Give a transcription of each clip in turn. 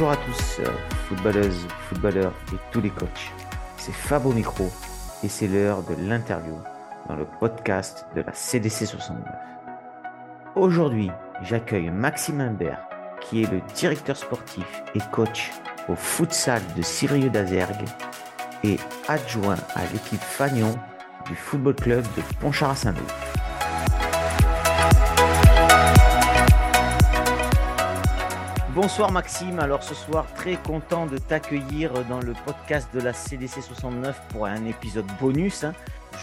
Bonjour à tous, euh, footballeuses, footballeurs et tous les coachs. C'est Fab au micro et c'est l'heure de l'interview dans le podcast de la CDC 69. Aujourd'hui, j'accueille Maxime Imbert, qui est le directeur sportif et coach au futsal de Sirieux d'Azergue et adjoint à l'équipe Fagnon du football club de Pontcharrat-Saint-Louis. Bonsoir Maxime, alors ce soir très content de t'accueillir dans le podcast de la CDC 69 pour un épisode bonus. hein.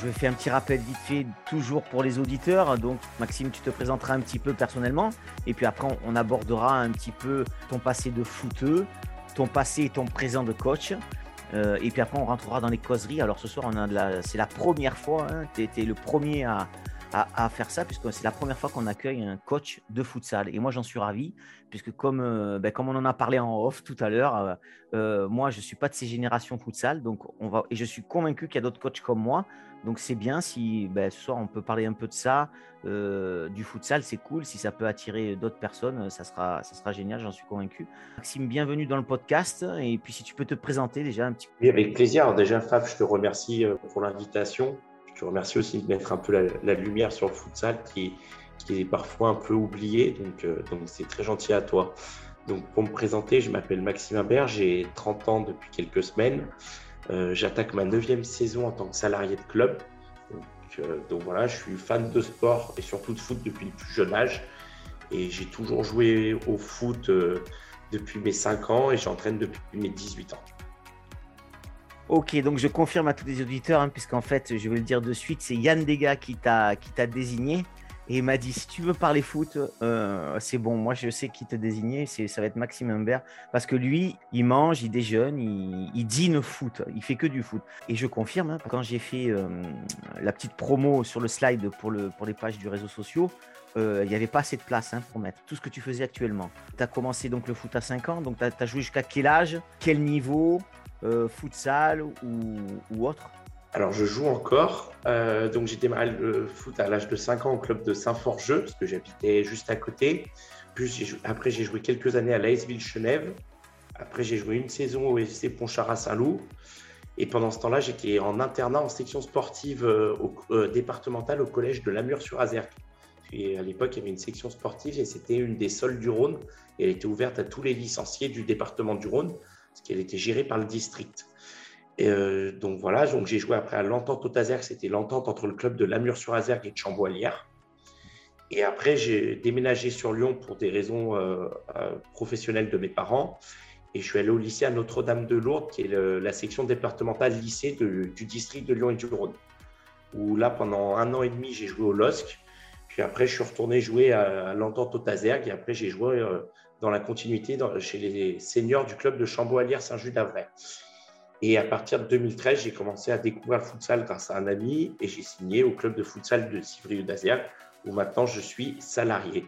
Je faire un petit rappel vite fait, toujours pour les auditeurs. Donc Maxime, tu te présenteras un petit peu personnellement et puis après on- abordera un petit peu ton passé de footeux, ton passé et ton présent de coach. Euh, et puis après on rentrera dans les causeries. Alors ce soir, c'est la première fois, hein, tu étais le premier à, à- faire ça puisque c'est la première fois qu'on accueille un coach de futsal. Et moi j'en suis ravi puisque comme, euh, ben, comme on en a parlé en off tout à l'heure, euh, euh, moi je ne suis pas de ces générations futsal, donc on va, et je suis convaincu qu'il y a d'autres coachs comme moi. Donc c'est bien si ben, ce soir on peut parler un peu de ça, du futsal, c'est cool. Si ça peut attirer d'autres personnes, ça sera, ça sera génial, j'en suis convaincu. Maxime, bienvenue dans le podcast. Et puis si tu peux te présenter déjà un petit peu. Oui, avec plaisir. Déjà, Fab, je te remercie pour l'invitation. Je remercie aussi de mettre un peu la, lumière sur le futsal qui, est parfois un peu oublié. Donc, euh, donc c'est très gentil à toi. Donc, pour me présenter, je m'appelle Maxime Imbert, j'ai 30 ans depuis quelques semaines. Euh, J'attaque ma neuvième saison en tant que salarié de club. Donc, euh, donc voilà, je suis fan de sport et surtout de foot depuis le plus jeune âge. Et j'ai toujours joué au foot depuis mes 5 ans et j'entraîne depuis mes 18 ans. Ok, donc je confirme à tous les auditeurs, hein, puisqu'en fait, je vais le dire de suite, c'est Yann Dega qui t'a désigné et m'a dit si tu veux parler foot, euh, c'est bon. Moi, je sais qui te désigner, ça va être Maxime Imbert, parce que lui, il mange, il déjeune, il, il dîne foot, il fait que du foot. Et je confirme, hein, quand j'ai fait euh, la petite promo sur le slide pour le pour les pages du réseau sociaux. euh, Il n'y avait pas assez de place hein, pour mettre tout ce que tu faisais actuellement. Tu as commencé donc le foot à 5 ans, donc tu as, joué jusqu'à quel âge Quel niveau euh, futsal ou, autre Alors, je joue encore. Euh, donc, j'ai démarré foot à l'âge de 5 ans au club de Saint-Forgeux, parce que j'habitais juste à côté. Puis, après, j'ai joué quelques années à l'ASVille Chenève. Après, j'ai joué une saison au FC Pontcharrat-Saint-Loup. Et pendant ce temps-là, j'étais en internat en section sportive euh, euh, départementale au collège de Lamure-sur-Azergue. Et à l'époque, il y avait une section sportive et c'était une des sols du Rhône. Et elle était ouverte à tous les licenciés du département du Rhône, parce qu'elle était gérée par le district. Euh, donc voilà, donc j'ai joué après à l'entente au Tazergue, c'était l'entente entre le club de Lamure-sur-Azergue et de Chamboilière. Et après, j'ai déménagé sur Lyon pour des raisons euh, euh, professionnelles de mes parents. Et je suis allé au lycée à Notre-Dame de Lourdes, qui est la section départementale lycée du district de Lyon et du Rhône. Où là, pendant un an et demi, j'ai joué au LOSC. Puis après, je suis retourné jouer à, l'entente au Tazergue. Et après, j'ai joué dans la continuité dans- chez les seniors du club de Chamboilière-Saint-Just-d'Avray. Et à partir de 2013, j'ai commencé à découvrir le futsal grâce à un ami et j'ai signé au club de futsal de Civrieux d'Azergue où maintenant je suis salarié.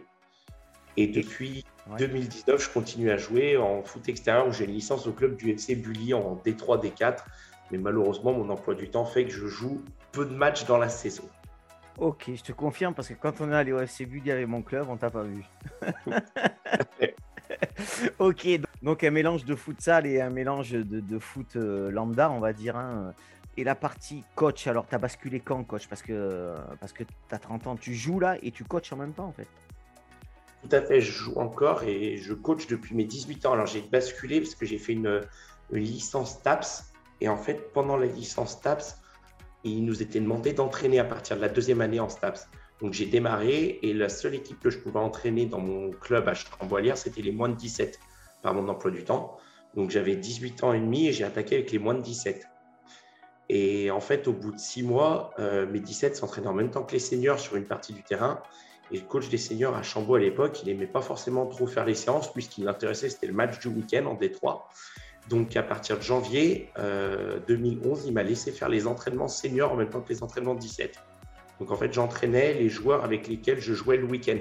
Et depuis Ouais. 2019, je continue à jouer en foot extérieur où j'ai une licence au club du FC Bully en D3, D4. Mais malheureusement, mon emploi du temps fait que je joue peu de matchs dans la saison. Ok, je te confirme parce que quand on est allé au FC Bully avec mon club, on t'a pas vu. ok, donc un mélange de futsal et un mélange de, de foot euh, lambda, on va dire. hein. Et la partie coach, alors tu as basculé quand coach? Parce que, parce que tu as 30 ans, tu joues là et tu coaches en même temps en fait. Tout à fait, je joue encore et je coach depuis mes 18 ans. Alors j'ai basculé parce que j'ai fait une, une licence TAPS. Et en fait, pendant la licence TAPS, il nous était demandé d'entraîner à partir de la deuxième année en STAPS. Donc j'ai démarré et la seule équipe que je pouvais entraîner dans mon club à Chamboilière, c'était les moins de 17 par mon emploi du temps. Donc j'avais 18 ans et demi et j'ai attaqué avec les moins de 17. Et en fait, au bout de six mois, euh, mes 17 s'entraînaient en même temps que les seniors sur une partie du terrain. Et le coach des seniors à Chambaud à l'époque, il n'aimait pas forcément trop faire les séances, puisqu'il l'intéressait, c'était le match du week-end en Détroit. Donc à partir de janvier euh, 2011, il m'a laissé faire les entraînements seniors en même temps que les entraînements 17. Donc en fait, j'entraînais les joueurs avec lesquels je jouais le week-end.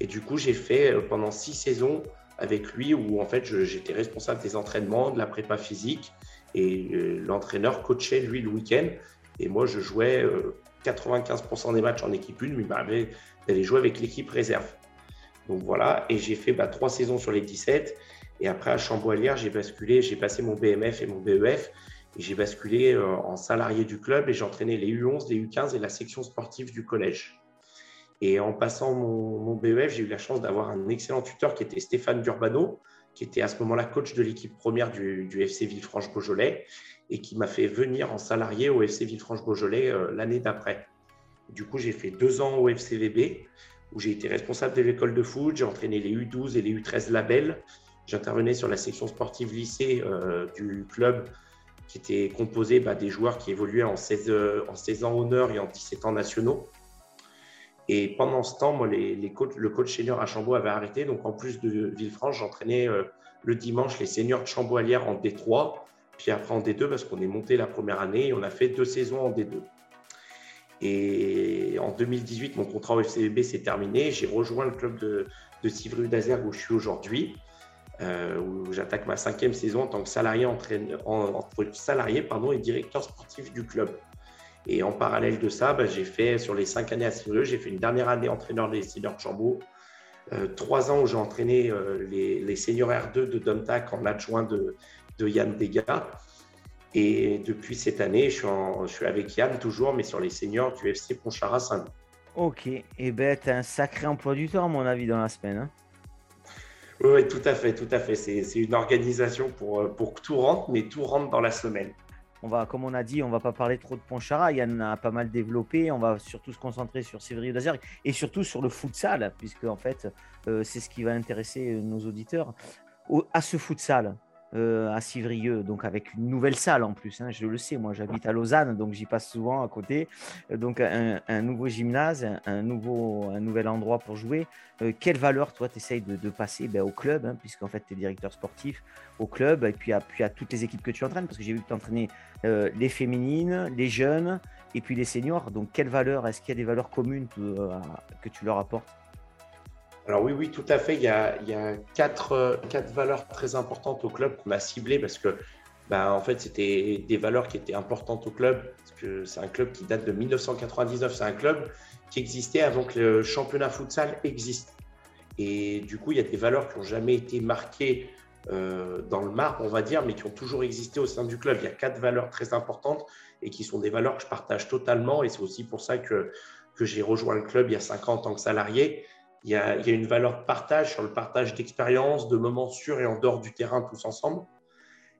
Et du coup, j'ai fait euh, pendant six saisons avec lui où en fait j'étais responsable des entraînements, de la prépa physique et euh, l'entraîneur coachait lui le week-end et moi je jouais euh, 95% des matchs en équipe 1 mais il m'arrivait d'aller jouer avec l'équipe réserve. Donc voilà, et j'ai fait bah, trois saisons sur les 17 Et après, à Chamboilière, j'ai basculé, j'ai passé mon BMF et mon BEF. Et j'ai basculé euh, en salarié du club et j'entraînais les U11, les U15 et la section sportive du collège. Et en passant mon, BEF, j'ai eu la chance d'avoir un excellent tuteur qui était Stéphane Durbano, qui était à ce moment-là coach de l'équipe première du, FC Villefranche-Beaujolais et qui m'a fait venir en salarié au FC Villefranche-Beaujolais euh, l'année d'après. Du coup, j'ai fait deux ans au FCVB où j'ai été responsable de l'école de foot, j'ai entraîné les U12 et les U13 labels. J'intervenais sur la section sportive lycée euh, du club qui était composé bah, des joueurs qui évoluaient en 16, euh, en 16 ans honneur et en 17 ans nationaux. Et pendant ce temps, le coach senior à Chambaud avait arrêté. Donc, en plus de Villefranche, j'entraînais euh, le dimanche les seniors de Chambaud-Alière en D3, puis après en D2 parce qu'on est monté la première année et on a fait deux saisons en D2. Et en 2018, mon contrat au FCB s'est terminé. J'ai rejoint le club de, de Civry où je suis aujourd'hui. Euh, où j'attaque ma cinquième saison en tant que salarié, entraîneur, salarié pardon, et directeur sportif du club. Et en parallèle de ça, bah, j'ai fait sur les cinq années à Civrieux, j'ai fait une dernière année entraîneur des seniors de Chambaud, euh, trois ans où j'ai entraîné euh, les, les, seniors R2 de Domtac en adjoint de, Yann Degas. Et depuis cette année, je suis, avec Yann toujours, mais sur les seniors du FC Ponchara saint Ok, et eh ben, tu as un sacré emploi du temps, à mon avis, dans la semaine. Hein. Oui, tout à fait, tout à fait. C'est une organisation pour, euh, pour que tout rentre, mais tout rentre dans la semaine. On va, comme on a dit, on va pas parler trop de Ponchara. Il y en a pas mal développé. On va surtout se concentrer sur Sévrier d'Azergue et surtout sur le futsal, puisque en fait, euh, c'est ce qui va intéresser euh, nos auditeurs. à ce futsal, euh, à Civrieux, donc avec une nouvelle salle en plus. Hein, je le sais, moi j'habite à Lausanne, donc j'y passe souvent à côté. Euh, donc un, nouveau gymnase, un, nouveau, un nouvel endroit pour jouer. Euh, quelle valeur toi tu essayes de, passer ben, au club, hein, puisqu'en fait tu es directeur sportif au club, et puis à, toutes les équipes que tu entraînes, parce que j'ai vu que tu entraînais les féminines, les jeunes, et puis les seniors. Donc quelle valeur, est-ce qu'il y a des valeurs communes que tu leur apportes? Alors oui, oui, tout à fait. Il y a, quatre, quatre, valeurs très importantes au club qu'on a ciblées parce que, bah, en fait, c'était des valeurs qui étaient importantes au club. Parce que c'est un club qui date de 1999. C'est un club qui existait avant que le championnat futsal existe. Et du coup, il y a des valeurs qui n'ont jamais été marquées euh, dans le marbre, on va dire, mais qui ont toujours existé au sein du club. Il y a quatre valeurs très importantes et qui sont des valeurs que je partage totalement. Et c'est aussi pour ça que, que j'ai rejoint le club il y a cinq ans en tant que salarié il y, a, une valeur de partage sur le partage d'expériences, de moments sûrs et en dehors du terrain tous ensemble.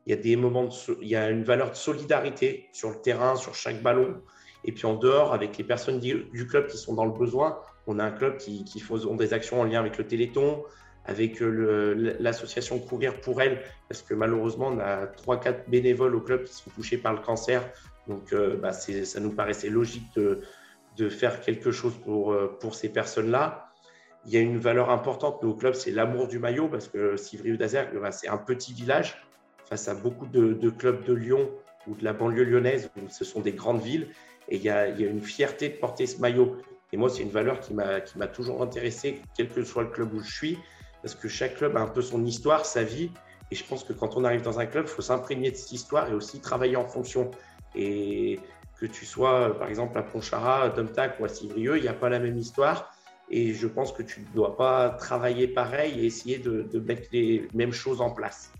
Il y a des moments il y a une valeur de solidarité sur le terrain, sur chaque ballon. Et puis en dehors, avec les personnes du, club qui sont dans le besoin, on a un club qui, qui faisons des actions en lien avec le Téléthon, avec l'association Courir pour elle, parce que malheureusement, on a 3-4 bénévoles au club qui sont touchés par le cancer. Donc, euh, bah, ça nous paraissait logique de, faire quelque chose pour, euh, pour ces personnes-là il y a une valeur importante au club, c'est l'amour du maillot, parce que Civrieux d'Azergue, bah, c'est un petit village face à beaucoup de, clubs de Lyon ou de la banlieue lyonnaise, où ce sont des grandes villes, et il y, a, une fierté de porter ce maillot. Et moi, c'est une valeur qui m'a toujours intéressé, quel que soit le club où je suis, parce que chaque club a un peu son histoire, sa vie, et je pense que quand on arrive dans un club, il faut s'imprégner de cette histoire et aussi travailler en fonction. Et que tu sois, par exemple, à Ponchara, à Domtac ou à Civrieux, il n'y a pas la même histoire et je pense que tu ne dois pas travailler pareil et essayer de, mettre les mêmes choses en place.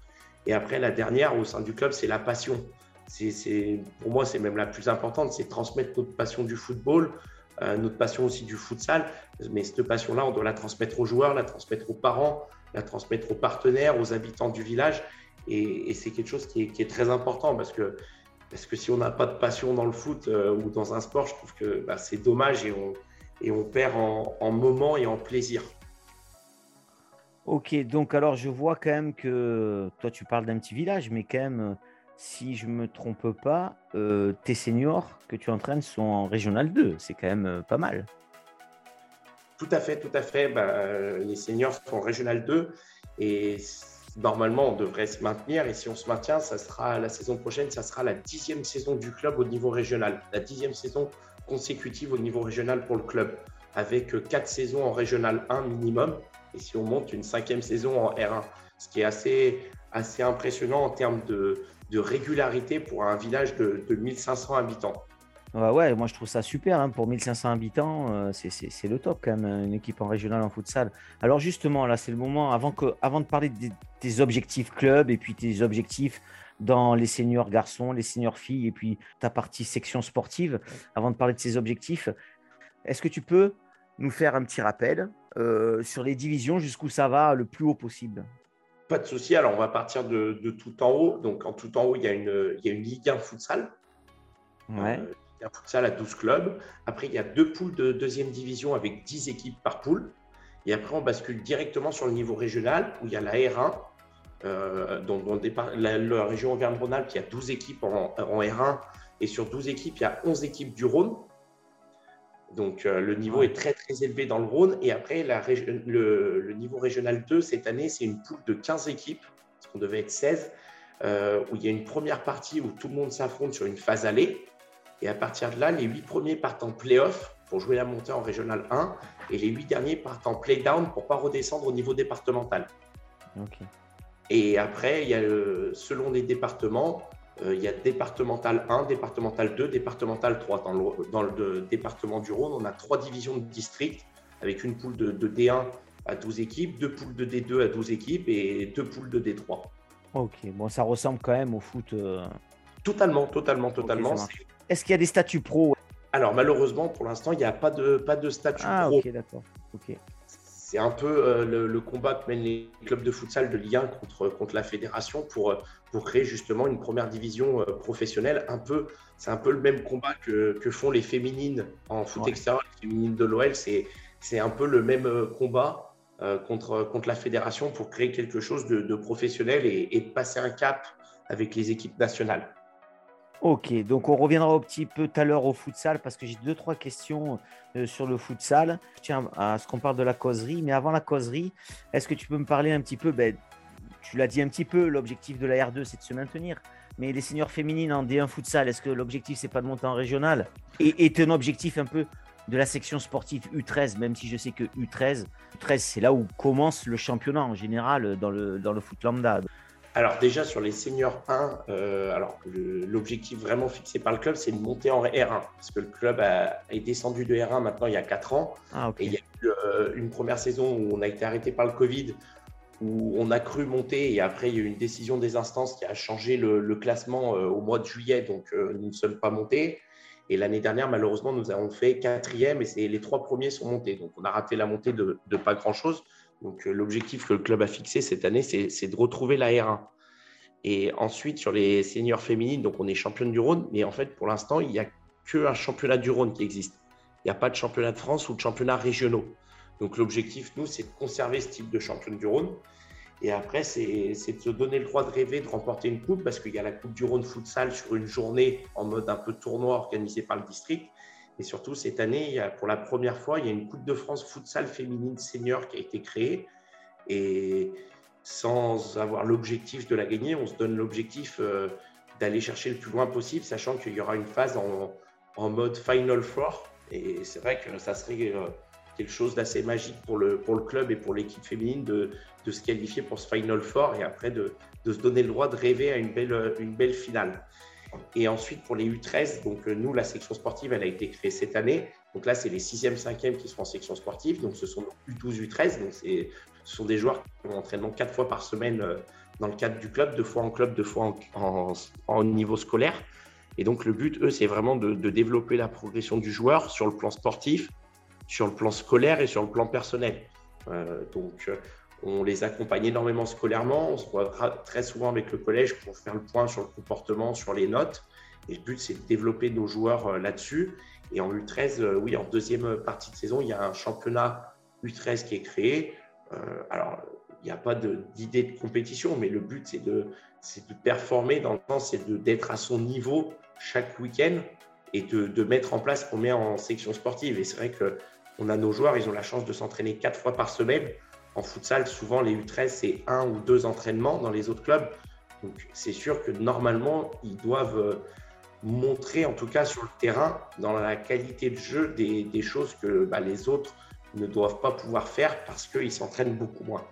Et après, la dernière au sein du club, c'est la passion. C'est, pour moi, c'est même la plus importante, c'est transmettre notre passion du football, euh, notre passion aussi du futsal. Mais cette passion-là, on doit la transmettre aux joueurs, la transmettre aux parents, la transmettre aux partenaires, aux habitants du village. Et, c'est quelque chose qui est, très important parce que, parce que si on n'a pas de passion dans le foot euh, ou dans un sport, je trouve que bah, c'est dommage et on, et on perd en, en moment et en plaisir. Ok, donc alors je vois quand même que toi tu parles d'un petit village, mais quand même, si je me trompe pas, euh, tes seniors que tu entraînes sont en Régional 2, c'est quand même euh, pas mal. Tout à fait, tout à fait. Bah, les seniors sont en Régional 2 et normalement on devrait se maintenir et si on se maintient, ça sera la saison prochaine, ça sera la dixième saison du club au niveau régional, la dixième saison consécutive au niveau régional pour le club, avec euh, quatre saisons en régional 1 minimum, et si on monte une cinquième saison en R1, ce qui est assez, assez impressionnant en termes de, de régularité pour un village de, de 1500 habitants. Ouais, ouais, moi je trouve ça super. hein, Pour 1500 habitants, euh, c'est- le top quand même, une équipe en régional en futsal. Alors justement, là, c'est le moment, avant, que, avant de parler des- tes objectifs club et puis tes objectifs dans les seniors garçons, les seniors filles et puis ta partie section sportive, avant de parler de ces objectifs, est-ce que tu peux nous faire un petit rappel euh, sur les divisions, jusqu'où ça va le plus haut possible? Pas de souci. Alors, on va partir de, de tout en haut. Donc, en tout en haut, il y a une, il y a une Ligue 1 futsal. Ouais. Euh, Ligue 1 futsal à 12 clubs. Après, il y a deux poules de deuxième division avec 10 équipes par poule. Et après, on bascule directement sur le niveau régional où il y a la R1. Euh, donc, dans départ- la, la région Auvergne-Rhône-Alpes, il y a 12 équipes en, en R1. Et sur 12 équipes, il y a 11 équipes du Rhône. Donc, euh, le niveau Ouais. est très, très élevé dans le Rhône. Et après, la le, le niveau régional 2, cette année, c'est une poule de 15 équipes, parce qu'on devait être 16, euh, où il y a une première partie où tout le monde s'affronte sur une phase allée. Et à partir de là, les 8 premiers partent en play-off pour jouer la montée en régional 1. Et les 8 derniers partent en play-down pour ne pas redescendre au niveau départemental. Ok. Et après, il y a le- selon les départements, euh, il y a départemental 1, départemental 2, départemental 3. Dans le, dans le département du Rhône, on a trois divisions de district avec une poule de, de D1 à 12 équipes, deux poules de D2 à 12 équipes et deux poules de D3. Ok, bon, ça ressemble quand même au foot. euh, Totalement, totalement, totalement. Est-ce qu'il y a des statuts pro? Alors malheureusement, pour l'instant, il n'y a pas de, pas de statut Ah, pro. ok, d'accord. Ok. C'est un peu euh, le, le combat que mènent les clubs de futsal de Ligue 1 contre, contre la fédération pour, euh, pour créer justement une première division euh, professionnelle. Un peu, c'est un peu le même combat que, que font les féminines en foot Ouais. extérieur, les féminines de l'OL. C'est, c'est un peu le même combat euh, contre, contre la fédération pour créer quelque chose de, de professionnel et, et de passer un cap avec les équipes nationales. Ok, donc on reviendra un petit peu tout à l'heure au futsal parce que j'ai deux, trois questions euh, sur le futsal. Tiens à ce qu'on parle de la causerie, mais avant la causerie, est-ce que tu peux me parler un petit peu, ben, tu l'as dit un petit peu, l'objectif de la R2 c'est de se maintenir, mais les seniors féminines en D1 futsal, est-ce que l'objectif c'est pas de monter en régional Et est un objectif un peu de la section sportive U13, même si je sais que U13, U13 c'est là où commence le championnat en général dans le, dans le foot lambda. Alors déjà sur les seniors 1, euh, alors l'objectif vraiment fixé par le club, c'est de monter en R1 parce que le club a, est descendu de R1 maintenant il y a 4 ans Ah et il y a eu euh, une première saison où on a été arrêté par le Covid, où on a cru monter et après il y a eu une décision des instances qui a changé le, le classement euh, au mois de juillet, donc nous ne sommes pas montés. Et l'année dernière, malheureusement, nous avons fait quatrième et c'est les trois premiers sont montés. Donc on a raté la montée de, de pas grand-chose. Donc euh, l'objectif que le club a fixé cette année, c'est de retrouver la R1. Et ensuite, sur les seniors féminines, donc on est championne du Rhône, mais en fait, pour l'instant, il n'y a qu'un championnat du Rhône qui existe. Il n'y a pas de championnat de France ou de championnat régionaux. Donc l'objectif, nous, c'est de conserver ce type de championne du Rhône. Et après, c'est c'est de se donner le droit de rêver de remporter une coupe, parce qu'il y a la Coupe du Rhône futsal sur une journée en mode un peu tournoi organisé par le district. Et surtout, cette année, pour la première fois, il y a une Coupe de France futsal féminine senior qui a été créée. Et sans avoir l'objectif de la gagner, on se donne l'objectif euh, d'aller chercher le plus loin possible, sachant qu'il y aura une phase en, en mode Final Four. Et c'est vrai que ça serait euh, quelque chose d'assez magique pour le, pour le club et pour l'équipe féminine de, de se qualifier pour ce Final Four et après de, de se donner le droit de rêver à une belle, une belle finale. Et ensuite, pour les U13, donc euh, nous, la section sportive, elle a été créée cette année. Donc là, c'est les 6e, 5e qui sont en section sportive. Donc ce sont U12, U13. Donc ce sont des joueurs qui ont entraînement quatre fois par semaine euh, dans le cadre du club, deux fois en club, deux fois en, niveau scolaire. Et donc le but, eux, c'est vraiment de, développer la progression du joueur sur le plan sportif, sur le plan scolaire et sur le plan personnel. Euh, donc on les accompagne énormément scolairement. On se voit très souvent avec le collège pour faire le point sur le comportement, sur les notes. Et le but, c'est de développer nos joueurs euh, là-dessus. Et en U13, euh, oui, en deuxième partie de saison, il y a un championnat U13 qui est créé. Euh, alors, il n'y a pas de- d'idée de, compétition, mais le but, c'est de, de performer dans le sens, c'est de- d'être à son niveau chaque week-end et de, de mettre en place ce qu'on met en section sportive. Et c'est vrai qu'on a nos joueurs, ils ont la chance de s'entraîner quatre fois par semaine. En futsal, souvent, les U13, c'est un ou deux entraînements dans les autres clubs. Donc, c'est sûr que normalement, ils doivent euh, montrer, en tout cas sur le terrain, dans la qualité de jeu, des, choses que bah, les autres ne doivent pas pouvoir faire parce qu'ils s'entraînent beaucoup moins.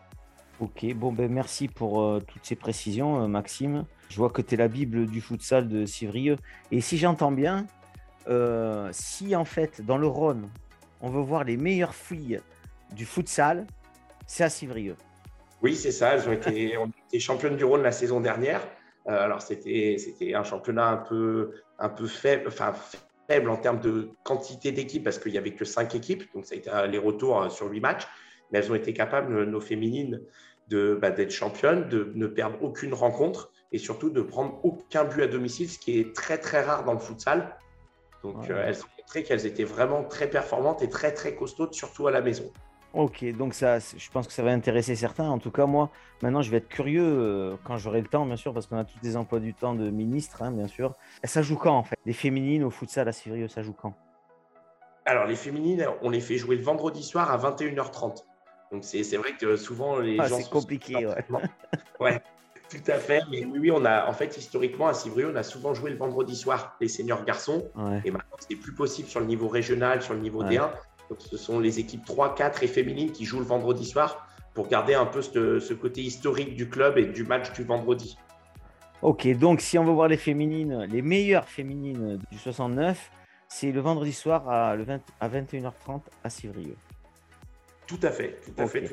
Ok, bon ben merci pour euh, toutes ces précisions, euh, Maxime. Je vois que tu es la Bible du futsal de Civrieux. Et si j'entends bien, si en fait, dans le Rhône, on veut voir les meilleures filles du futsal, c'est à Civrieux. Oui, c'est ça. Elles ont été, championnes du Rhône la saison dernière. Euh, alors, c'était un championnat un peu, un peu faible, enfin, faible en termes de quantité d'équipes parce qu'il n'y avait que cinq équipes. Donc, ça a été les retours euh, sur huit matchs. Mais elles ont été capables, nos féminines, bah, d'être championnes, de ne perdre aucune rencontre et surtout de prendre aucun but à domicile, ce qui est très, très rare dans le futsal. Donc, euh, elles ont montré qu'elles étaient vraiment très performantes et très, très costaudes, surtout à la maison. Ok, donc ça, je pense que ça va intéresser certains. En tout cas, moi, maintenant, je vais être curieux euh, quand j'aurai le temps, bien sûr, parce qu'on a tous des emplois du temps de ministre, hein, bien sûr. Ça joue quand, en fait? Les féminines au futsal à Civrieux, ça joue quand? Alors, les féminines, on les fait jouer le vendredi soir à 21h30. Donc, c'est vrai que souvent, les ah, gens. C'est compliqué, ouais. ouais. Tout à fait. Mais oui, on a, en fait, historiquement, à Civrieux, on a souvent joué le vendredi soir, les seniors garçons. Et maintenant, ce n'est plus possible sur le niveau régional, sur le niveau D1. Donc, ce sont les équipes 3, 4 et féminines qui jouent le vendredi soir pour garder un peu ce, côté historique du club et du match du vendredi. Ok, donc si on veut voir les féminines, les meilleures féminines du 69, c'est le vendredi soir à, le à 21h30 à Civrieux. Tout à fait, tout à, fait,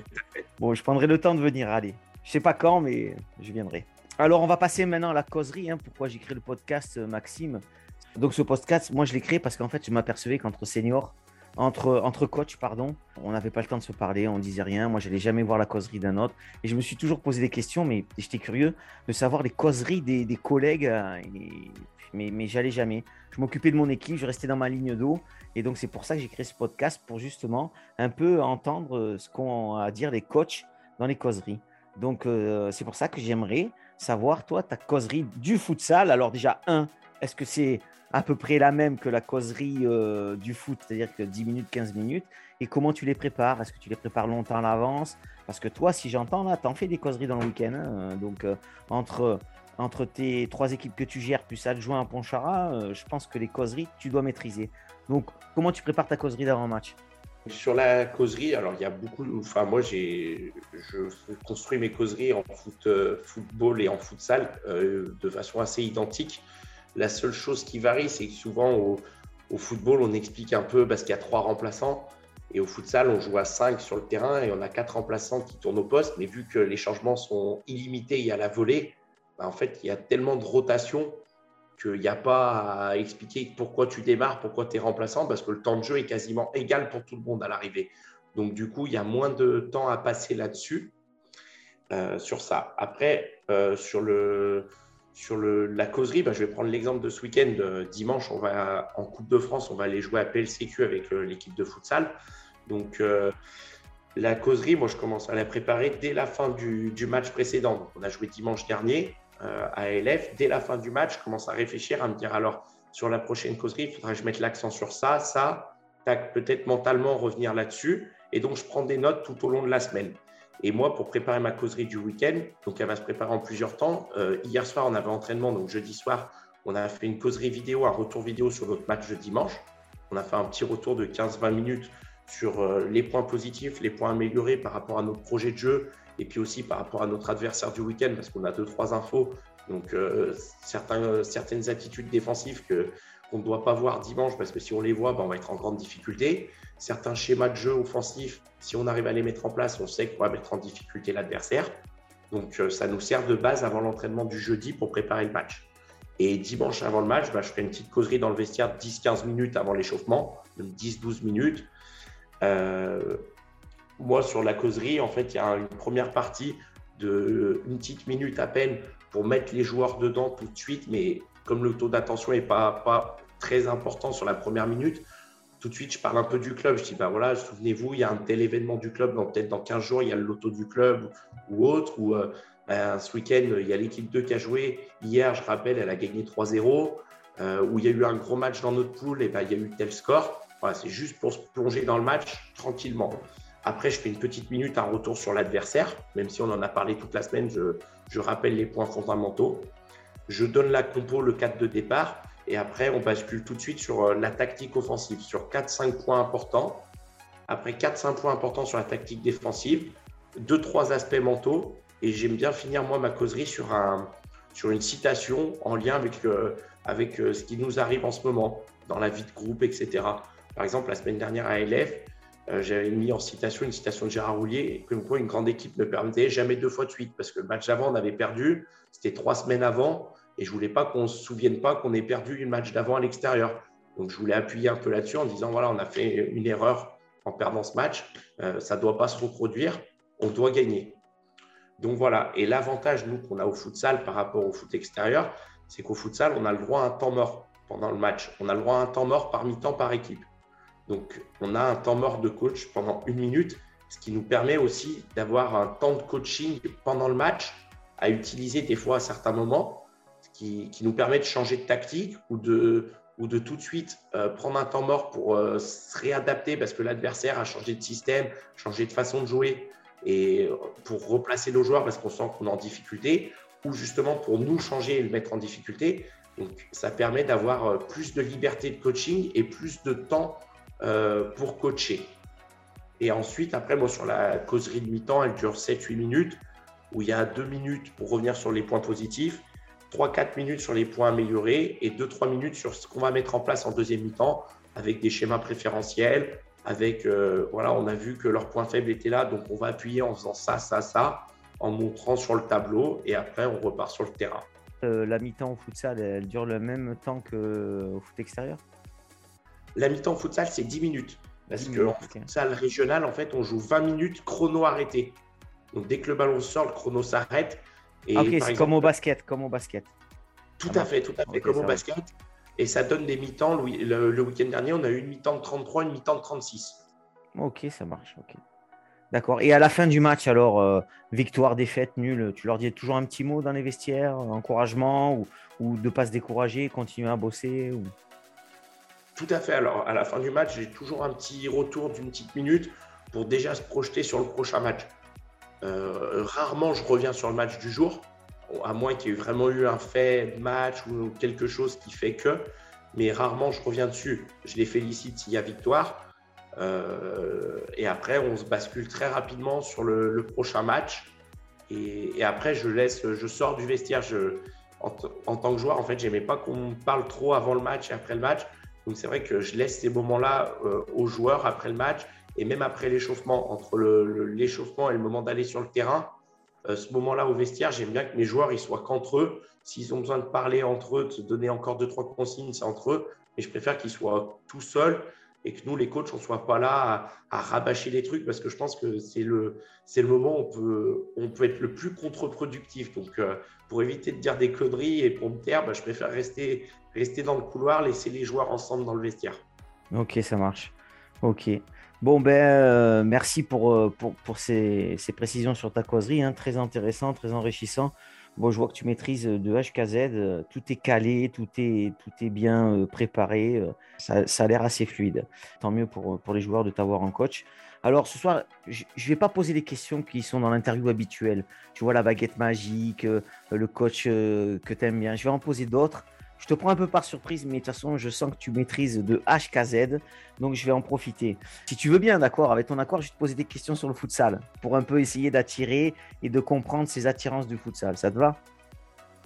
Bon, je prendrai le temps de venir, allez. Je sais pas quand, mais je viendrai. Alors, on va passer maintenant à la causerie. Hein, pourquoi j'ai créé le podcast, euh, Maxime Donc, ce podcast, moi, je l'ai créé parce qu'en fait, je m'apercevais qu'entre seniors, entre, entre coachs, pardon. On n'avait pas le temps de se parler, on disait rien. Moi, je n'allais jamais voir la causerie d'un autre. Et je me suis toujours posé des questions, mais j'étais curieux de savoir les causeries des, des collègues. Euh, mais, mais j'allais jamais. Je m'occupais de mon équipe, je restais dans ma ligne d'eau. Et donc, c'est pour ça que j'ai créé ce podcast, pour justement un peu entendre euh, ce qu'ont à dire les coachs dans les causeries. Donc, euh, c'est pour ça que j'aimerais savoir, toi, ta causerie du futsal. Alors, déjà, un, est-ce que c'est à peu près la même que la causerie euh, du foot, c'est-à-dire que 10 minutes, 15 minutes? Et comment tu les prépares? Est-ce que tu les prépares longtemps à l'avance? Parce que toi, si j'entends, là, tu en fais des causeries dans le week-end. Hein. donc, euh, entre, entre tes trois équipes que tu gères, plus adjoint à Ponchara, euh, je pense que les causeries, tu dois maîtriser. Donc, comment tu prépares ta causerie d'avant-match sur la causerie, alors il y a beaucoup. Enfin, moi, j'ai, je construis mes causeries en foot, football et en futsal de façon assez identique. La seule chose qui varie, c'est que souvent au, football, on explique un peu parce qu'il y a trois remplaçants. Et au futsal, on joue à cinq sur le terrain et on a quatre remplaçants qui tournent au poste. Mais vu que les changements sont illimités il y a la volée, bah, en fait, il y a tellement de rotation qu'il n'y a pas à expliquer pourquoi tu démarres, pourquoi tu es remplaçant, parce que le temps de jeu est quasiment égal pour tout le monde à l'arrivée. Donc, du coup, il y a moins de temps à passer là-dessus, euh, sur ça. Après, euh, sur le, sur la causerie, bah, je vais prendre l'exemple de ce week-end. Euh, dimanche, on va en Coupe de France, on va aller jouer à PLCQ avec euh, l'équipe de futsal. Donc, euh, la causerie, moi, je commence à la préparer dès la fin du, match précédent. on a joué dimanche dernier à LF. Dès la fin du match, je commence à réfléchir, à me dire alors, sur la prochaine causerie, il faudra que je mette l'accent sur ça, ça, peut-être mentalement revenir là-dessus. Et donc, je prends des notes tout au long de la semaine. Et moi, pour préparer ma causerie du week-end, donc elle va se préparer en plusieurs temps. Euh, hier soir, on avait entraînement, donc jeudi soir, on a fait une causerie vidéo, un retour vidéo sur notre match de dimanche. On a fait un petit retour de 15-20 minutes sur euh, les points positifs, les points améliorés par rapport à notre projet de jeu et puis aussi par rapport à notre adversaire du week-end parce qu'on a deux, trois infos. Donc, euh, certaines attitudes défensives que, qu'on ne doit pas voir dimanche parce que si on les voit, ben, on va être en grande difficulté certains schémas de jeu offensifs, si on arrive à les mettre en place, on sait qu'on va mettre en difficulté l'adversaire. Donc, euh, ça nous sert de base avant l'entraînement du jeudi pour préparer le match. Et dimanche avant le match, bah, je ferai une petite causerie dans le vestiaire 10-15 minutes avant l'échauffement, 10-12 minutes. Euh, moi, sur la causerie, en fait, il y a une première partie de une petite minute à peine pour mettre les joueurs dedans tout de suite, mais comme le taux d'attention n'est pas, pas très important sur la première minute, tout de suite, je parle un peu du club. Je dis, ben voilà, souvenez-vous, il y a un tel événement du club, peut-être dans 15 jours, il y a le loto du club ou autre, ou euh, ben, ce week-end, il y a l'équipe 2 qui a joué. Hier, je rappelle, elle a gagné 3-0, euh, où il y a eu un gros match dans notre poule, et ben, il y a eu tel score. Voilà, c'est juste pour se plonger dans le match tranquillement. Après, je fais une petite minute, un retour sur l'adversaire, même si on en a parlé toute la semaine, je, je rappelle les points fondamentaux. Je donne la compo, le cadre de départ. Et après, on bascule tout de suite sur euh, la tactique offensive, sur 4-5 points importants. Après 4-5 points importants sur la tactique défensive, 2-3 aspects mentaux. Et j'aime bien finir, moi, ma causerie sur, un, sur une citation en lien avec avec ce qui nous arrive en ce moment dans la vie de groupe, etc. Par exemple, la semaine dernière à LF, j'avais mis en citation une citation de Gérard Roulier, comme quoi une grande équipe ne permettait jamais deux fois de suite, parce que le match d'avant, on avait perdu, c'était trois semaines avant, et je voulais pas qu'on se souvienne pas qu'on ait perdu le match d'avant à l'extérieur. Donc je voulais appuyer un peu là-dessus en disant voilà, on a fait une erreur en perdant ce match, ça ne doit pas se reproduire, on doit gagner. Donc voilà, et l'avantage, nous, qu'on a au futsal par rapport au foot extérieur, c'est qu'au futsal, on a le droit à un temps mort pendant le match. On a le droit à un temps mort par mi-temps par équipe. Donc on a un temps mort de coach pendant une minute, ce qui nous permet aussi d'avoir un temps de coaching pendant le match à utiliser des fois à certains moments, qui, nous permet de changer de tactique ou de, ou de tout de suite euh, prendre un temps mort pour euh, se réadapter parce que l'adversaire a changé de système, changé de façon de jouer et pour replacer nos joueurs parce qu'on sent qu'on est en difficulté, ou justement pour nous changer et le mettre en difficulté. Donc ça permet d'avoir euh, plus de liberté de coaching et plus de temps euh, pour coacher. Et ensuite, après, moi, sur la causerie de mi-temps, elle dure 7-8 minutes, où il y a 2 minutes pour revenir sur les points positifs, 3-4 minutes sur les points améliorés et 2-3 minutes sur ce qu'on va mettre en place en deuxième mi-temps avec des schémas préférentiels, avec, euh, voilà, on a vu que leur point faible était là, donc on va appuyer en faisant ça, ça, ça, en montrant sur le tableau, et après on repart sur le terrain. Euh, la mi-temps au futsal, elle dure le même temps qu'au foot extérieur? La mi-temps au futsal, c'est 10 minutes. Parce que en futsal régional, en fait, on joue 20 minutes chrono arrêté. Donc dès que le ballon sort, le chrono s'arrête. Ok, c'est comme au basket, comme au basket. Tout à fait, tout à fait, comme au basket. Et ça donne des mi-temps. Le, week-end dernier, on a eu une mi-temps de 33, une mi-temps de 36. Ok, ça marche. Ok. D'accord. Et à la fin du match, alors, euh, victoire, défaite, nul, tu leur dis toujours un petit mot dans les vestiaires, encouragement ou, ou de ne pas se décourager, continuer à bosser ou... Tout à fait. Alors, à la fin du match, j'ai toujours un petit retour d'une petite minute pour déjà se projeter sur le prochain match. Euh, rarement, je reviens sur le match du jour à moins qu'il y ait vraiment eu un fait match ou quelque chose qui fait que, mais rarement je reviens dessus. Je les félicite s'il y a victoire. Euh, et après, on se bascule très rapidement sur le, prochain match. Et, après, je laisse, je sors du vestiaire. Je, en, tant que joueur, en fait, j'aimais pas qu'on parle trop avant le match et après le match. Donc c'est vrai que je laisse ces moments-là euh, aux joueurs après le match et même après l'échauffement, entre l'échauffement et le moment d'aller sur le terrain. Euh, ce moment-là au vestiaire, j'aime bien que mes joueurs ils soient qu'entre eux. S'ils ont besoin de parler entre eux, de se donner encore deux, trois consignes, c'est entre eux. Mais je préfère qu'ils soient tout seuls et que nous, les coachs, on ne soit pas là à, rabâcher les trucs parce que je pense que c'est le, moment où on peut, être le plus contre-productif. Donc, euh, pour éviter de dire des conneries et pour me taire, bah, je préfère rester dans le couloir, laisser les joueurs ensemble dans le vestiaire. Ok, ça marche. Ok. Bon, ben, euh, merci pour, euh, pour, pour ces, ces, précisions sur ta causerie. Hein, très intéressant, très enrichissant. Bon, je vois que tu maîtrises de HKZ. Tout est calé, tout est, tout est bien euh, préparé. Ça, ça a l'air assez fluide. Tant mieux pour, pour les joueurs de t'avoir en coach. Alors, ce soir, je ne vais pas poser les questions qui sont dans l'interview habituelle. Tu vois, la baguette magique, le coach que tu aimes bien. Je vais en poser d'autres je te prends un peu par surprise, mais de toute façon, je sens que tu maîtrises de HKZ, donc je vais en profiter. Si tu veux bien, d'accord, avec ton accord, je vais te poser des questions sur le futsal pour un peu essayer d'attirer et de comprendre ces attirances du futsal. Ça te va?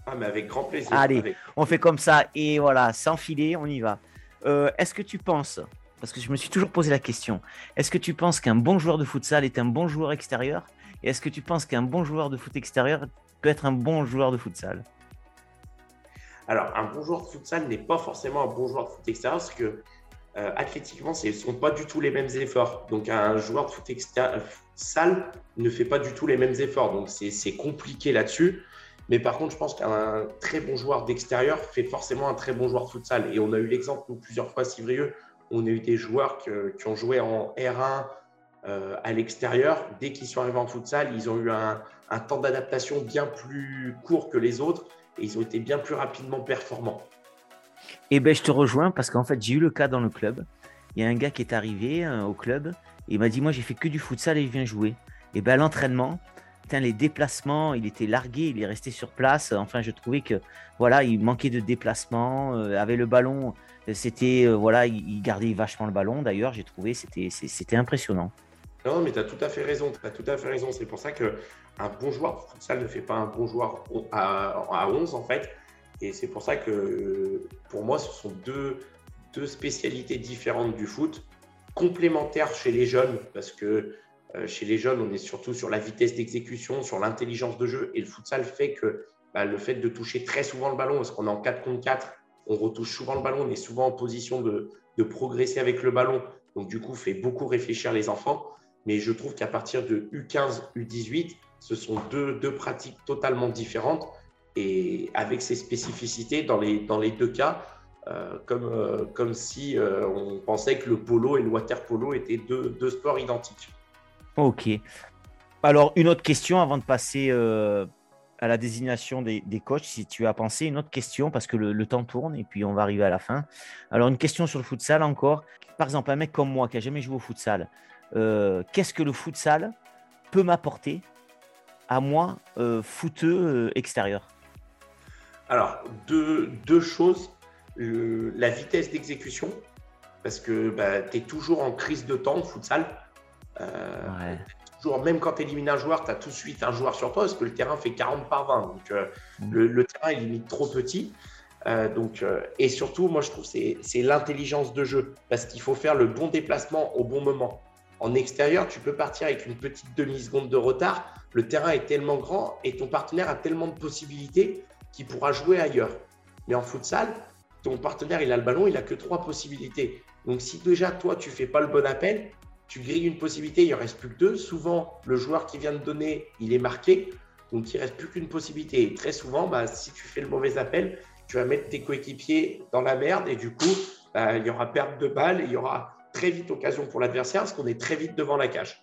Ah, mais avec grand plaisir. Allez, on fait comme ça et voilà, sans filer, on y va. Euh, est-ce que tu penses, parce que je me suis toujours posé la question, est-ce que tu penses qu'un bon joueur de futsal est un bon joueur extérieur? Et est-ce que tu penses qu'un bon joueur de foot extérieur peut être un bon joueur de futsal? Alors, un bon joueur de futsal n'est pas forcément un bon joueur de foot extérieur parce que euh, athlétiquement, ce ne sont pas du tout les mêmes efforts. Donc, un joueur de foot extérieur, sale ne fait pas du tout les mêmes efforts. Donc, c'est compliqué là-dessus. Mais par contre, je pense qu'un très bon joueur d'extérieur fait forcément un très bon joueur de futsal. Et on a eu l'exemple, nous, plusieurs fois, Civrieux, on a eu des joueurs qui ont joué en R1 euh, à l'extérieur. Dès qu'ils sont arrivés en futsal, ils ont eu un, un temps d'adaptation bien plus court que les autres et ils ont été bien plus rapidement performants. Et eh ben, je te rejoins parce qu'en fait, j'ai eu le cas dans le club. Il y a un gars qui est arrivé euh, au club et il m'a dit Moi, j'ai fait que du futsal et je viens jouer. Et ben, l'entraînement, les déplacements, il était largué, il est resté sur place. Enfin, je trouvais que voilà, il manquait de déplacement. Euh, avec le ballon, c'était euh, voilà, il, gardait vachement le ballon. D'ailleurs, j'ai trouvé c'était c'était impressionnant. Non, mais tu as tout à fait raison. Tu as tout à fait raison. C'est pour ça que un bon joueur de futsal ne fait pas un bon joueur à, 11 en fait. Et c'est pour ça que pour moi, ce sont deux, deux spécialités différentes du foot, complémentaires chez les jeunes, parce que euh, chez les jeunes, on est surtout sur la vitesse d'exécution, sur l'intelligence de jeu. Et le futsal fait que bah, le fait de toucher très souvent le ballon, parce qu'on est en 4 contre 4, on retouche souvent le ballon, on est souvent en position de, de progresser avec le ballon. Donc, du coup, fait beaucoup réfléchir les enfants. Mais je trouve qu'à partir de U15, U18, ce sont deux, pratiques totalement différentes et avec ses spécificités dans les, dans les deux cas, euh, comme, euh, comme si euh, on pensait que le polo et le water polo étaient deux, deux sports identiques. Ok. Alors, une autre question avant de passer à la désignation des, des, coachs, si tu as pensé, une autre question, parce que le, le, temps tourne et puis on va arriver à la fin. Alors, une question sur le futsal encore. Par exemple, un mec comme moi qui a jamais joué au futsal, qu'est-ce que le futsal peut m'apporter à moi, euh, footeux euh, extérieur Alors, deux, deux choses. La vitesse d'exécution, parce que bah, tu es toujours en crise de temps au futsal. Ouais. Toujours, même quand tu élimines un joueur, tu as tout de suite un joueur sur toi, parce que le terrain fait 40 par 20. Donc, mmh. le, le, terrain est limite trop petit. Euh, donc, euh, et surtout, moi, je trouve c'est c'est l'intelligence de jeu parce qu'il faut faire le bon déplacement au bon moment. En extérieur, tu peux partir avec une petite demi-seconde de retard. Le terrain est tellement grand et ton partenaire a tellement de possibilités qu'il pourra jouer ailleurs. Mais en futsal, ton partenaire, il a le ballon, il a que trois possibilités. Donc, si déjà, toi, tu fais pas le bon appel, tu grilles une possibilité, il en reste plus que deux. Souvent, le joueur qui vient de donner, il est marqué. Donc, il reste plus qu'une possibilité. Et très souvent, bah, si tu fais le mauvais appel, tu vas mettre tes coéquipiers dans la merde et du coup, bah, il y aura perte de balles il y aura très vite occasion pour l'adversaire parce qu'on est très vite devant la cage.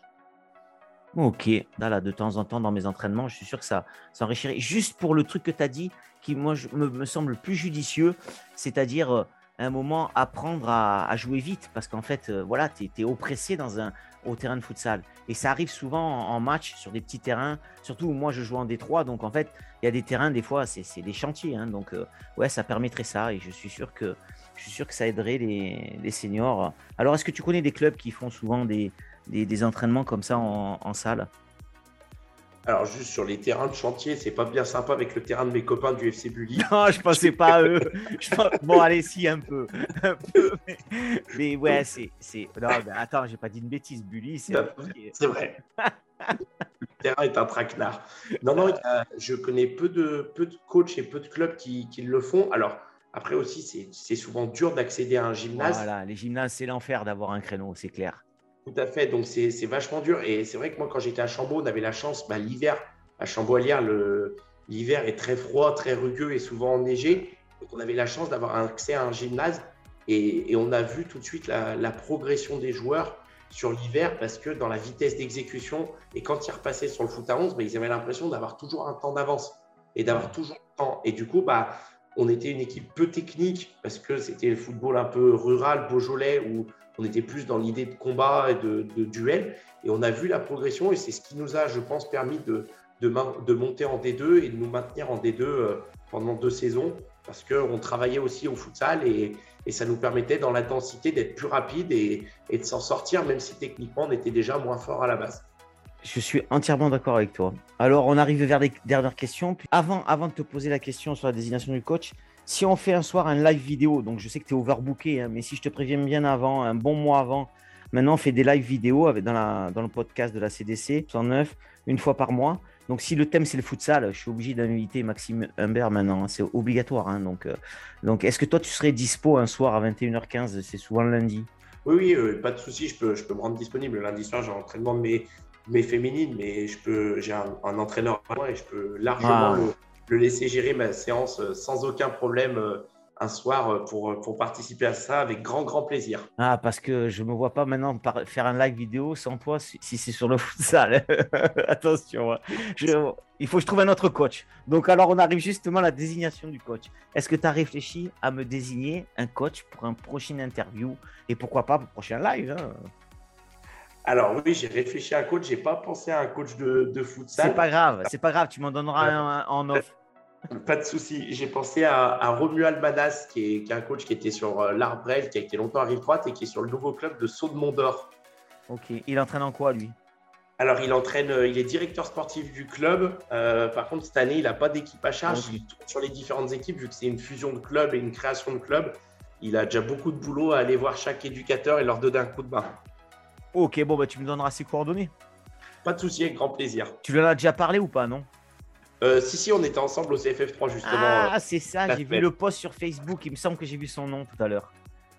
Ok, là, de temps en temps dans mes entraînements, je suis sûr que ça, ça enrichirait. Juste pour le truc que tu as dit, qui moi me, me, semble plus judicieux, c'est-à-dire euh, un moment apprendre à, à, jouer vite parce qu'en fait, euh, voilà, tu es, es, oppressé dans un, au terrain de futsal. Et ça arrive souvent en, en, match sur des petits terrains, surtout où moi je joue en Détroit, donc en fait, il y a des terrains, des fois, c'est des chantiers. Hein, donc, euh, ouais, ça permettrait ça et je suis sûr que, je suis sûr que ça aiderait les, les seniors. Alors, est-ce que tu connais des clubs qui font souvent des, des, des entraînements comme ça en, en salle? Alors, juste sur les terrains de chantier, c'est pas bien sympa avec le terrain de mes copains du FC Bully. Non, je pensais pas à eux. Pense... Bon, allez, si, un peu. Un peu mais... mais, ouais, c'est. Non, mais attends, j'ai pas dit une bêtise. Bully, c'est. C'est vrai. le terrain est un traquenard. Non, non, a... je connais peu de, peu de coachs et peu de clubs qui, qui le font. Alors, après aussi, c'est souvent dur d'accéder à un gymnase. Voilà, les gymnases, c'est l'enfer d'avoir un créneau, c'est clair. Tout à fait. Donc, c'est vachement dur. Et c'est vrai que moi, quand j'étais à Chambaud, on avait la chance, bah, l'hiver, à Chamboilière, l'hiver est très froid, très rugueux et souvent enneigé. Donc, on avait la chance d'avoir accès à un gymnase. Et, et, on a vu tout de suite la, la progression des joueurs sur l'hiver parce que dans la vitesse d'exécution et quand ils repassaient sur le foot à 11, bah, ils avaient l'impression d'avoir toujours un temps d'avance et d'avoir toujours le temps. Et du coup, bah, on était une équipe peu technique parce que c'était le football un peu rural, beaujolais, où on était plus dans l'idée de combat et de, duel. Et on a vu la progression et c'est ce qui nous a, je pense, permis de, de, monter en D2 et de nous maintenir en D2 pendant deux saisons parce qu'on travaillait aussi au futsal et, ça nous permettait dans l'intensité d'être plus rapide et de s'en sortir, même si techniquement on était déjà moins fort à la base. Je suis entièrement d'accord avec toi. Alors, on arrive vers les dernières questions. Avant, avant de te poser la question sur la désignation du coach, si on fait un soir un live vidéo, donc je sais que tu es overbooké, hein, mais si je te préviens bien avant, un bon mois avant, maintenant on fait des live vidéo dans, le podcast de la CDC 109, une fois par mois. Donc si le thème c'est le futsal, je suis obligé d'inviter Maxime Humbert maintenant, hein, c'est obligatoire. Hein, donc euh, donc est-ce que toi tu serais dispo un soir à 21h15 C'est souvent le lundi Oui, oui, euh, pas de souci, je peux, je peux me rendre disponible. Le lundi soir, j'ai un entraînement de mes, mes féminines, mais je peux, j'ai un, un, entraîneur à moi et je peux largement ah. le, le, laisser gérer ma séance sans aucun problème un soir pour, pour participer à ça avec grand, grand plaisir. Ah, parce que je me vois pas maintenant faire un live vidéo sans toi si, si c'est sur le futsal. Attention, je, il faut que je trouve un autre coach. Donc, alors, on arrive justement à la désignation du coach. Est-ce que tu as réfléchi à me désigner un coach pour un prochain interview? Et pourquoi pas pour un prochain live hein? Alors oui, j'ai réfléchi à un coach, j'ai pas pensé à un coach de, de futsal. C'est pas grave, c'est pas grave, tu m'en donneras un, en off. Pas de souci. J'ai pensé à, à Romuald Manas, qui est, qui est, un coach qui était sur euh, l'Arbrel, qui a été longtemps à Rive Droite et qui est sur le nouveau club de Saut de Mont d'Or. Ok. Il entraîne en quoi, lui? Alors, il entraîne, euh, il est directeur sportif du club. Euh, par contre, cette année, il n'a pas d'équipe à charge. Il tourne sur les différentes équipes, vu que c'est une fusion de clubs et une création de club. Il a déjà beaucoup de boulot à aller voir chaque éducateur et leur donner un coup de main. Ok, bon, bah, tu me donneras ses coordonnées. Pas de souci, avec grand plaisir. Tu lui en as déjà parlé ou pas, non? Euh, si, si, on était ensemble au CFF3 justement. Ah, c'est ça, j'ai vu le post sur Facebook. Il me semble que j'ai vu son nom tout à l'heure.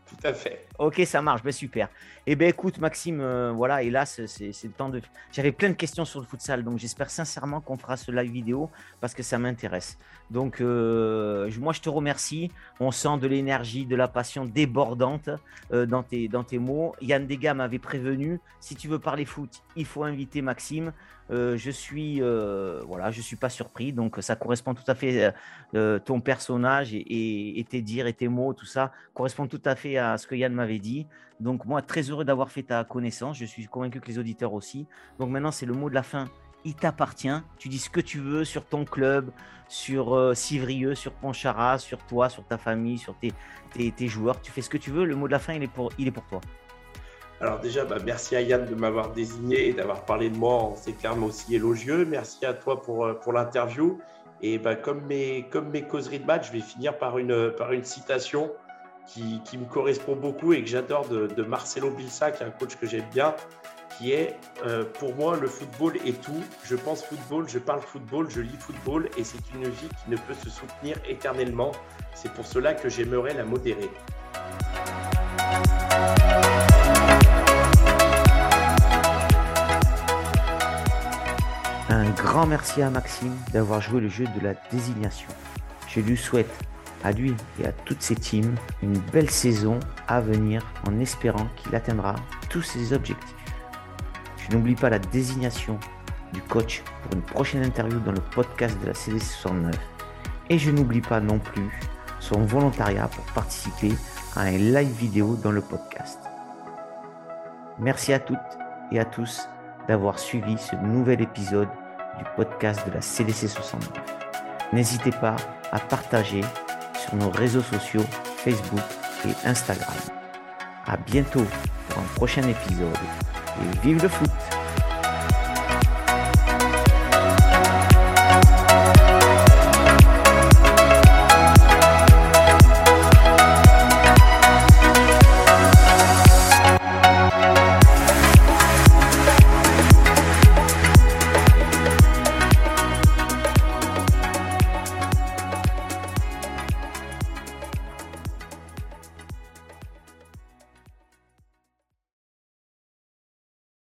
Tout à fait. Ok, ça marche, ben, super. Eh bien, écoute, Maxime, euh, voilà, hélas, c'est le temps de. J'avais plein de questions sur le futsal, donc j'espère sincèrement qu'on fera ce live vidéo parce que ça m'intéresse. Donc, euh, moi, je te remercie. On sent de l'énergie, de la passion débordante euh, dans, tes, mots. Yann Degas m'avait prévenu si tu veux parler foot, il faut inviter Maxime. Euh, je suis voilà, je suis pas surpris. Donc ça correspond tout à fait ton personnage et, tes dires et tes mots, tout ça correspond tout à fait à ce que Yann m'avait dit. Donc moi très heureux d'avoir fait ta connaissance. Je suis convaincu que les auditeurs aussi. Donc maintenant c'est le mot de la fin. Il t'appartient. Tu dis ce que tu veux sur ton club, sur Civrieux, sur Ponchara, sur toi, sur ta famille, sur tes, tes, tes, joueurs. Tu fais ce que tu veux. Le mot de la fin il est pour il est pour toi. Alors déjà, bah, merci à Yann de m'avoir désigné et d'avoir parlé de moi en ces termes aussi élogieux. Merci à toi pour, euh, pour l'interview. Et bah, comme, mes, comme mes causeries de match, je vais finir par une, par une citation qui, qui me correspond beaucoup et que j'adore de, de, Marcelo Bilsa, qui est un coach que j'aime bien, est euh, pour moi le football est tout. Je pense football, je parle football, je lis football et c'est une vie qui ne peut se soutenir éternellement. C'est pour cela que j'aimerais la modérer. Un grand merci à Maxime d'avoir joué le jeu de la désignation. Je lui souhaite à lui et à toutes ses teams une belle saison à venir en espérant qu'il atteindra tous ses objectifs. Je n'oublie pas la désignation du coach pour une prochaine interview dans le podcast de la CD69 et je n'oublie pas non plus son volontariat pour participer à un live vidéo dans le podcast. Merci à toutes et à tous d'avoir suivi ce nouvel épisode du podcast de la CDC 69. N'hésitez pas à partager sur nos réseaux sociaux Facebook et Instagram. À bientôt pour un prochain épisode vive le foot!